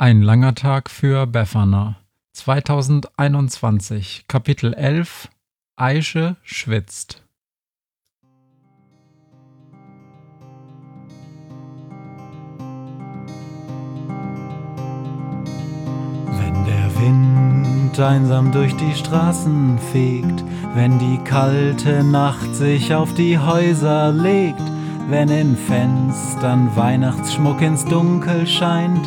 Ein langer Tag für Befana. 2021 Kapitel 11 Aische schwitzt. Wenn der Wind einsam durch die Straßen fegt, wenn die kalte Nacht sich auf die Häuser legt, wenn in Fenstern Weihnachtsschmuck ins Dunkel scheint,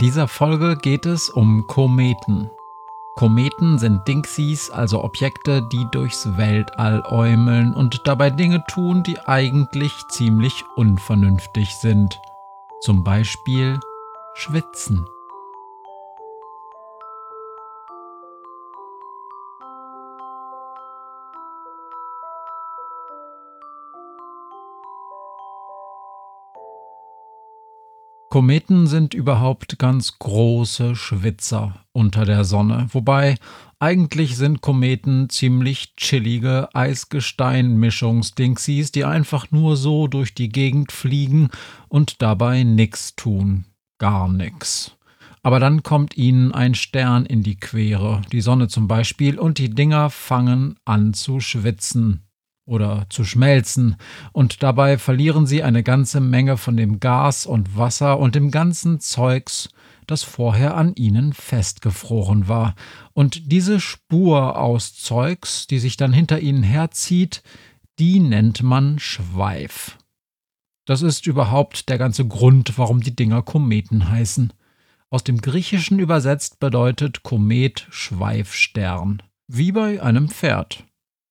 Dieser Folge geht es um Kometen. Kometen sind Dingsies, also Objekte, die durchs Weltall äumeln und dabei Dinge tun, die eigentlich ziemlich unvernünftig sind. Zum Beispiel schwitzen. Kometen sind überhaupt ganz große Schwitzer unter der Sonne, wobei eigentlich sind Kometen ziemlich chillige Eisgestein-Mischungsdingsies, die einfach nur so durch die Gegend fliegen und dabei nix tun. Gar nix. Aber dann kommt ihnen ein Stern in die Quere, die Sonne zum Beispiel, und die Dinger fangen an zu schwitzen oder zu schmelzen, und dabei verlieren sie eine ganze Menge von dem Gas und Wasser und dem ganzen Zeugs, das vorher an ihnen festgefroren war. Und diese Spur aus Zeugs, die sich dann hinter ihnen herzieht, die nennt man Schweif. Das ist überhaupt der ganze Grund, warum die Dinger Kometen heißen. Aus dem Griechischen übersetzt bedeutet Komet Schweifstern, wie bei einem Pferd.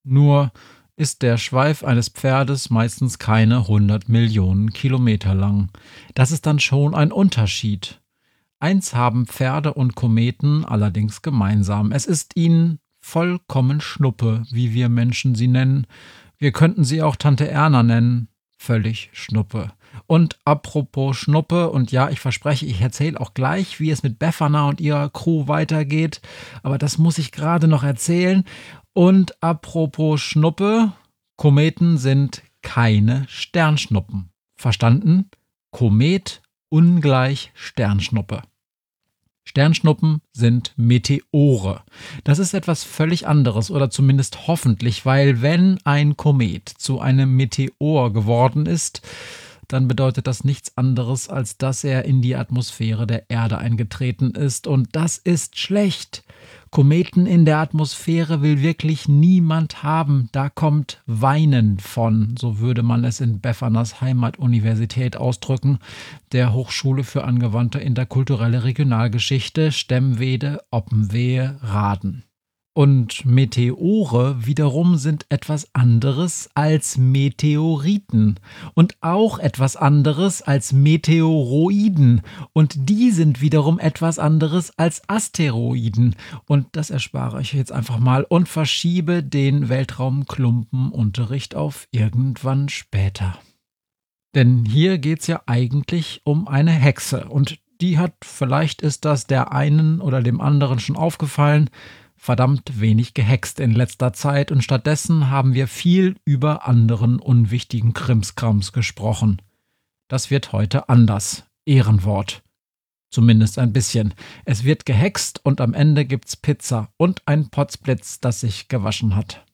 Nur ist der Schweif eines Pferdes meistens keine 100 Millionen Kilometer lang. Das ist dann schon ein Unterschied. Eins haben Pferde und Kometen allerdings gemeinsam. Es ist ihnen vollkommen Schnuppe, wie wir Menschen sie nennen. Wir könnten sie auch Tante Erna nennen. Völlig Schnuppe. Und apropos Schnuppe, und ja, ich verspreche, ich erzähle auch gleich, wie es mit Befana und ihrer Crew weitergeht, aber das muss ich gerade noch erzählen. Und apropos Schnuppe, Kometen sind keine Sternschnuppen. Verstanden? Komet ungleich Sternschnuppe. Sternschnuppen sind Meteore. Das ist etwas völlig anderes oder zumindest hoffentlich, weil wenn ein Komet zu einem Meteor geworden ist, dann bedeutet das nichts anderes, als dass er in die Atmosphäre der Erde eingetreten ist. Und das ist schlecht. Kometen in der Atmosphäre will wirklich niemand haben. Da kommt Weinen von, so würde man es in Befanas Heimatuniversität ausdrücken, der Hochschule für angewandte interkulturelle Regionalgeschichte Stemmwede Oppenwehe Raden. Und Meteore wiederum sind etwas anderes als Meteoriten und auch etwas anderes als Meteoroiden. Und die sind wiederum etwas anderes als Asteroiden. Und das erspare ich jetzt einfach mal und verschiebe den Weltraumklumpenunterricht auf irgendwann später. Denn hier geht's ja eigentlich um eine Hexe. Und die hat, vielleicht ist das der einen oder dem anderen schon aufgefallen, verdammt wenig gehext in letzter Zeit und stattdessen haben wir viel über anderen unwichtigen Krimskrams gesprochen. Das wird heute anders. Ehrenwort. Zumindest ein bisschen. Es wird gehext und am Ende gibt's Pizza und ein Potzblitz, das sich gewaschen hat.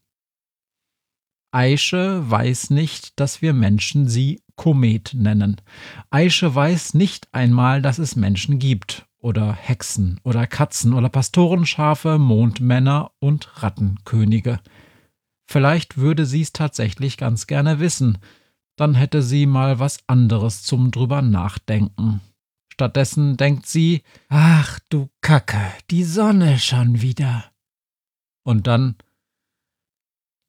Aische weiß nicht, dass wir Menschen sie Komet nennen. Aische weiß nicht einmal, dass es Menschen gibt oder Hexen oder Katzen oder Pastorenschafe, Mondmänner und Rattenkönige. Vielleicht würde sie es tatsächlich ganz gerne wissen, dann hätte sie mal was anderes zum drüber nachdenken. Stattdessen denkt sie, ach du Kacke, die Sonne schon wieder. Und dann,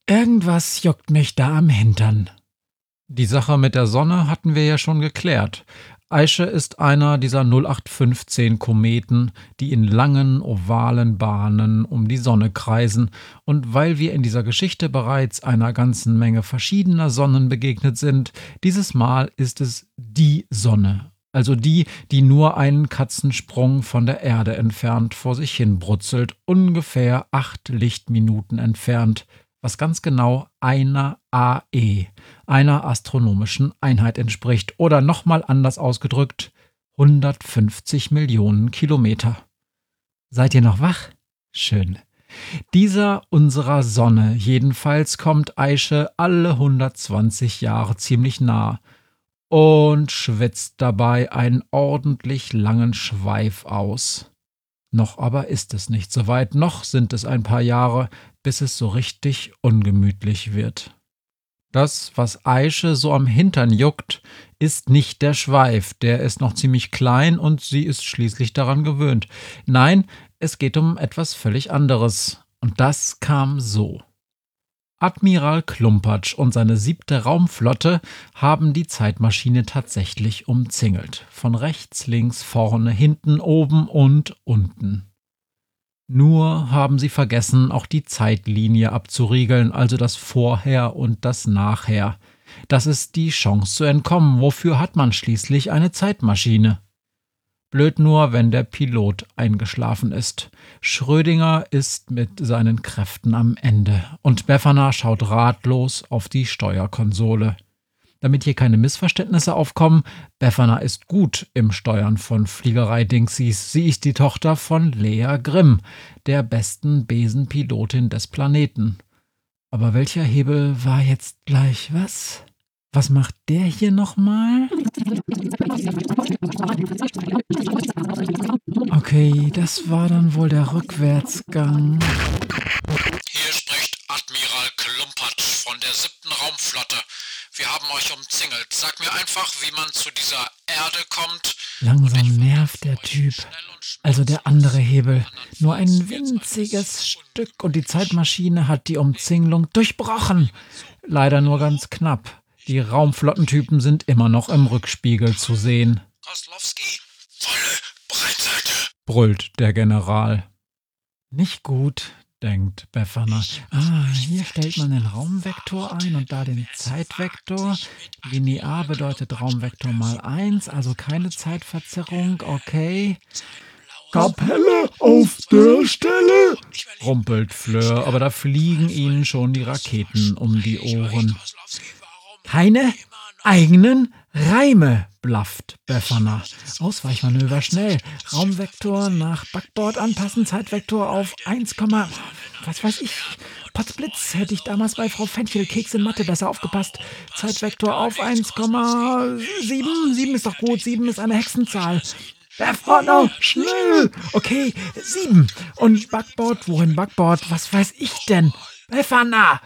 irgendwas juckt mich da am Hintern. Die Sache mit der Sonne hatten wir ja schon geklärt. Aische ist einer dieser 0815 Kometen, die in langen, ovalen Bahnen um die Sonne kreisen, und weil wir in dieser Geschichte bereits einer ganzen Menge verschiedener Sonnen begegnet sind, dieses Mal ist es die Sonne, also die, die nur einen Katzensprung von der Erde entfernt vor sich hin brutzelt, ungefähr acht Lichtminuten entfernt, was ganz genau einer AE, einer astronomischen Einheit entspricht oder nochmal anders ausgedrückt 150 Millionen Kilometer. Seid ihr noch wach? Schön. Dieser unserer Sonne jedenfalls kommt Aische alle 120 Jahre ziemlich nah und schwitzt dabei einen ordentlich langen Schweif aus. Noch aber ist es nicht so weit, noch sind es ein paar Jahre, bis es so richtig ungemütlich wird. Das, was Aische so am Hintern juckt, ist nicht der Schweif, der ist noch ziemlich klein und sie ist schließlich daran gewöhnt. Nein, es geht um etwas völlig anderes. Und das kam so. Admiral Klumpatsch und seine siebte Raumflotte haben die Zeitmaschine tatsächlich umzingelt. Von rechts, links, vorne, hinten, oben und unten. Nur haben sie vergessen, auch die Zeitlinie abzuriegeln, also das Vorher und das Nachher. Das ist die Chance zu entkommen. Wofür hat man schließlich eine Zeitmaschine? Blöd nur, wenn der Pilot eingeschlafen ist. Schrödinger ist mit seinen Kräften am Ende und Befana schaut ratlos auf die Steuerkonsole. Damit hier keine Missverständnisse aufkommen, Befana ist gut im Steuern von Fliegerei-Dingsies. Sie ist die Tochter von Lea Grimm, der besten Besenpilotin des Planeten. Aber welcher Hebel war jetzt gleich was? Was macht der hier nochmal? Okay, das war dann wohl der Rückwärtsgang. Hier spricht Admiral Klumpatsch von der siebten Raumflotte. Wir haben euch umzingelt. Sag mir einfach, wie man zu dieser Erde kommt. Langsam nervt der Typ. Also der andere Hebel. Nur ein winziges Stück und die Zeitmaschine hat die Umzingelung durchbrochen. Leider nur ganz knapp. Die Raumflottentypen sind immer noch im Rückspiegel zu sehen. Koslowski, volle Breitseite, brüllt der General. Nicht gut, denkt Befana. Ah, hier stellt man den Raumvektor ein und da den Zeitvektor. Linear bedeutet Raumvektor mal 1, also keine Zeitverzerrung, okay. Kapelle auf der Stelle, rumpelt Fleur, aber da fliegen ihnen schon die Raketen um die Ohren. Keine eigenen Reime, blafft Befana. Ausweichmanöver schnell. Raumvektor nach Backboard anpassen, Zeitvektor auf 1, was weiß ich. Potzblitz, hätte ich damals bei Frau Fenchel Keks in Mathe besser aufgepasst. Zeitvektor auf 1,7. 7 ist doch gut, 7 ist eine Hexenzahl. Befana, schnell! Okay, 7. Und Backboard, wohin Backboard? Was weiß ich denn? Befana!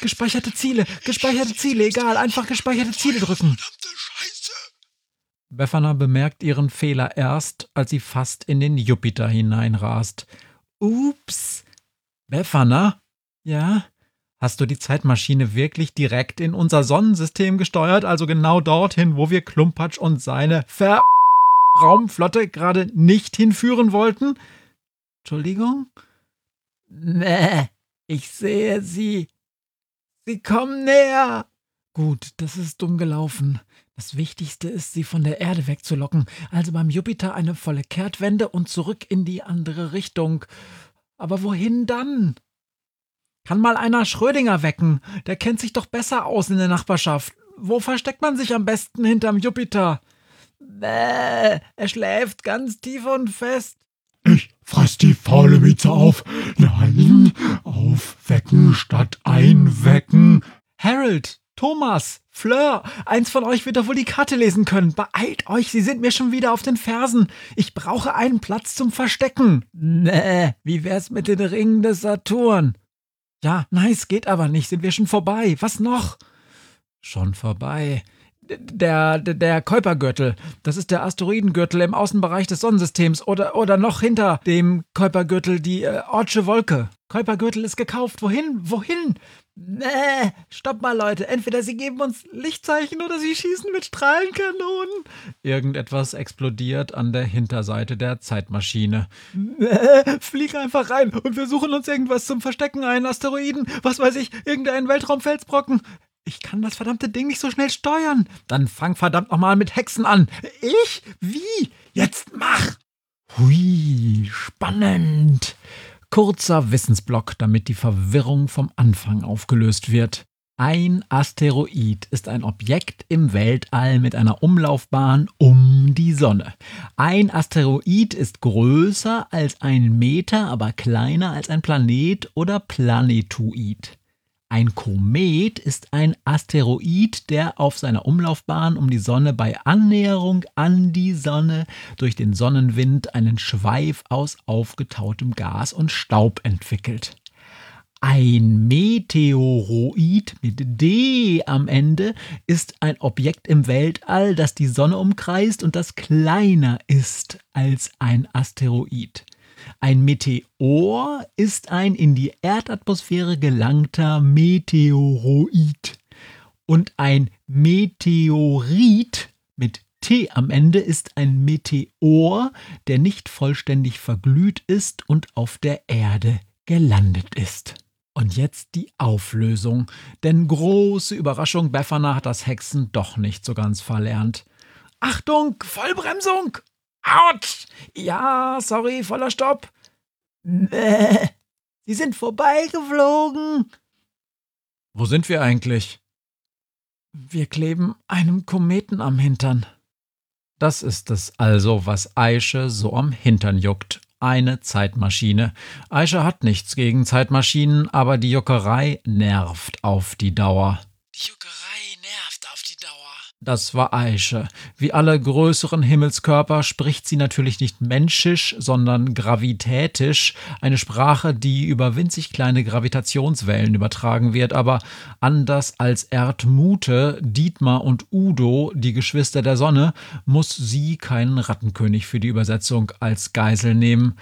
Gespeicherte Ziele, gespeicherte Ziele, egal, einfach gespeicherte Ziele drücken. Befana bemerkt ihren Fehler erst, als sie fast in den Jupiter hineinrast. Ups. Befana? Ja? Hast du die Zeitmaschine wirklich direkt in unser Sonnensystem gesteuert, also genau dorthin, wo wir Klumpatsch und seine Ver Raumflotte gerade nicht hinführen wollten? Entschuldigung? Nee, ich sehe sie. Sie kommen näher. Gut, das ist dumm gelaufen. Das Wichtigste ist, sie von der Erde wegzulocken, also beim Jupiter eine volle Kehrtwende und zurück in die andere Richtung. Aber wohin dann? Kann mal einer Schrödinger wecken, der kennt sich doch besser aus in der Nachbarschaft. Wo versteckt man sich am besten hinterm Jupiter? Bäh, er schläft ganz tief und fest. Ich fress die faule Mieze auf. Nein, aufwecken statt einwecken. Harold, Thomas, Fleur, eins von euch wird doch wohl die Karte lesen können. Beeilt euch, sie sind mir schon wieder auf den Fersen. Ich brauche einen Platz zum Verstecken. Nee, wie wär's mit den Ringen des Saturn? Ja, nice, geht aber nicht, sind wir schon vorbei. Was noch? Schon vorbei. Der, der, der Kuipergürtel. Das ist der Asteroidengürtel im Außenbereich des Sonnensystems. Oder, oder noch hinter dem Kuipergürtel die äh, Ortsche Wolke. Kuipergürtel ist gekauft. Wohin? Wohin? Nee, stopp mal, Leute. Entweder sie geben uns Lichtzeichen oder sie schießen mit Strahlenkanonen. Irgendetwas explodiert an der Hinterseite der Zeitmaschine. Nee, flieg einfach rein und wir suchen uns irgendwas zum Verstecken, einen Asteroiden, was weiß ich, irgendeinen Weltraumfelsbrocken. Ich kann das verdammte Ding nicht so schnell steuern. Dann fang verdammt nochmal mit Hexen an. Ich? Wie? Jetzt mach! Hui, spannend kurzer Wissensblock, damit die Verwirrung vom Anfang aufgelöst wird. Ein Asteroid ist ein Objekt im Weltall mit einer Umlaufbahn um die Sonne. Ein Asteroid ist größer als ein Meter, aber kleiner als ein Planet oder Planetoid. Ein Komet ist ein Asteroid, der auf seiner Umlaufbahn um die Sonne bei Annäherung an die Sonne durch den Sonnenwind einen Schweif aus aufgetautem Gas und Staub entwickelt. Ein Meteoroid mit D am Ende ist ein Objekt im Weltall, das die Sonne umkreist und das kleiner ist als ein Asteroid. Ein Meteor ist ein in die Erdatmosphäre gelangter Meteoroid. Und ein Meteorit mit T am Ende ist ein Meteor, der nicht vollständig verglüht ist und auf der Erde gelandet ist. Und jetzt die Auflösung. Denn große Überraschung, Befana hat das Hexen doch nicht so ganz verlernt. Achtung, Vollbremsung! Autsch! Ja, sorry, voller Stopp. Nee, Sie sind vorbeigeflogen. Wo sind wir eigentlich? Wir kleben einem Kometen am Hintern. Das ist es also, was Aische so am Hintern juckt. Eine Zeitmaschine. Aische hat nichts gegen Zeitmaschinen, aber die Juckerei nervt auf die Dauer. Die Juckerei nervt auf die Dauer. Das war Aische. Wie alle größeren Himmelskörper spricht sie natürlich nicht menschisch, sondern gravitätisch, eine Sprache, die über winzig kleine Gravitationswellen übertragen wird, aber anders als Erdmute, Dietmar und Udo, die Geschwister der Sonne, muss sie keinen Rattenkönig für die Übersetzung als Geisel nehmen.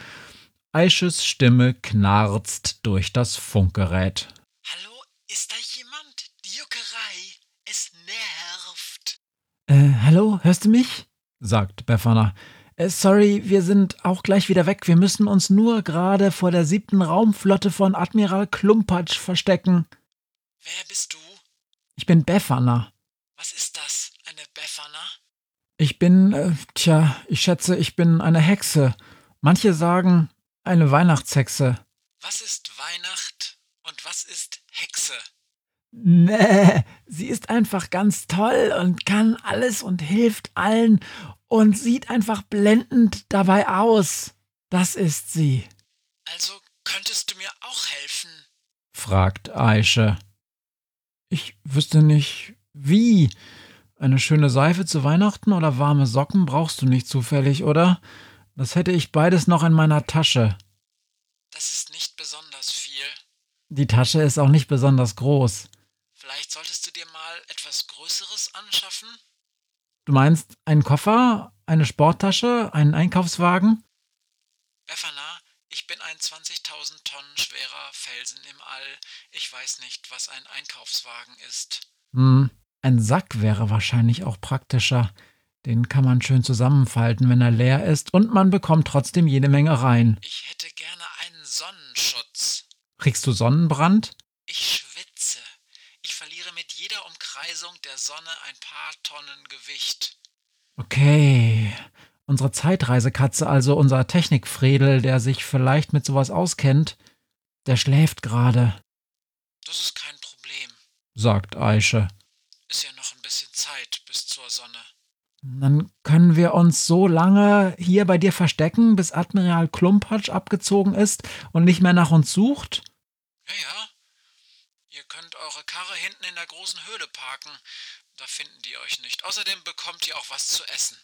Aisches Stimme knarzt durch das Funkgerät. Hallo, ist da jemand? Die Juckerei. Es nervt. Äh, hallo, hörst du mich? sagt Befana. Äh, sorry, wir sind auch gleich wieder weg. Wir müssen uns nur gerade vor der siebten Raumflotte von Admiral Klumpatsch verstecken. Wer bist du? Ich bin Befana. Was ist das? Eine Befana? Ich bin, äh, tja, ich schätze, ich bin eine Hexe. Manche sagen eine Weihnachtshexe. Was ist Weihnacht und was ist Hexe? Nee, sie ist einfach ganz toll und kann alles und hilft allen und sieht einfach blendend dabei aus. Das ist sie, Also könntest du mir auch helfen? fragt Aische. Ich wüsste nicht, wie. Eine schöne Seife zu Weihnachten oder warme Socken brauchst du nicht zufällig, oder? Das hätte ich beides noch in meiner Tasche. Das ist nicht besonders viel. Die Tasche ist auch nicht besonders groß. Vielleicht solltest du dir mal etwas Größeres anschaffen? Du meinst einen Koffer, eine Sporttasche, einen Einkaufswagen? Befana, ich bin ein 20.000 Tonnen schwerer Felsen im All. Ich weiß nicht, was ein Einkaufswagen ist. Hm, ein Sack wäre wahrscheinlich auch praktischer. Den kann man schön zusammenfalten, wenn er leer ist, und man bekommt trotzdem jede Menge rein. Ich hätte gerne einen Sonnenschutz. Kriegst du Sonnenbrand? Ich schwitze. Ich verliere mit jeder Umkreisung der Sonne ein paar Tonnen Gewicht. Okay. Unsere Zeitreisekatze, also unser Technikfredel, der sich vielleicht mit sowas auskennt, der schläft gerade, Das ist kein Problem. sagt Aische. Ist ja noch ein bisschen Zeit bis zur Sonne. Dann können wir uns so lange hier bei dir verstecken, bis Admiral Klumpatsch abgezogen ist und nicht mehr nach uns sucht? Ja, ja. Ihr könnt eure Karre hinten in der großen Höhle parken. Da finden die euch nicht. Außerdem bekommt ihr auch was zu essen.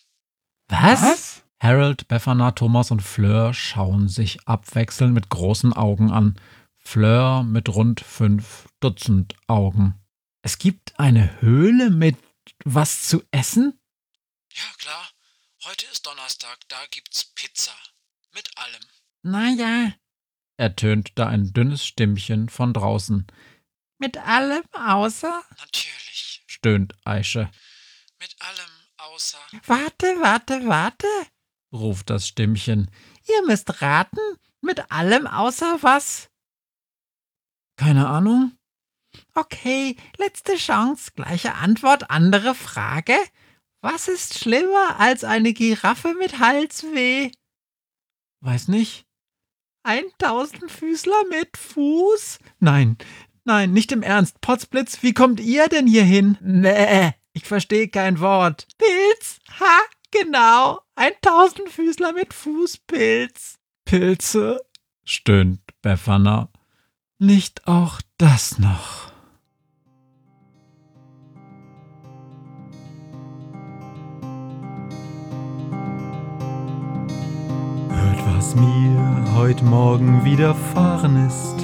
Was? Harold, Befana, Thomas und Fleur schauen sich abwechselnd mit großen Augen an. Fleur mit rund fünf Dutzend Augen. Es gibt eine Höhle mit was zu essen? Ja, klar. Heute ist Donnerstag, da gibt's Pizza. Mit allem. Naja, ertönt da ein dünnes Stimmchen von draußen. Mit allem außer? Natürlich. stöhnt Aische. Mit allem außer. Warte, warte, warte, ruft das Stimmchen. Ihr müsst raten, mit allem außer was? Keine Ahnung. Okay, letzte Chance, gleiche Antwort, andere Frage. Was ist schlimmer als eine Giraffe mit Halsweh? Weiß nicht. Ein Tausendfüßler mit Fuß? Nein, nein, nicht im Ernst. Potzblitz, wie kommt ihr denn hier hin? Nee, ich verstehe kein Wort. Pilz? Ha, genau. Ein Tausendfüßler mit Fußpilz. Pilze? stöhnt Befana. Nicht auch das noch. Hört, was mir heut Morgen widerfahren ist.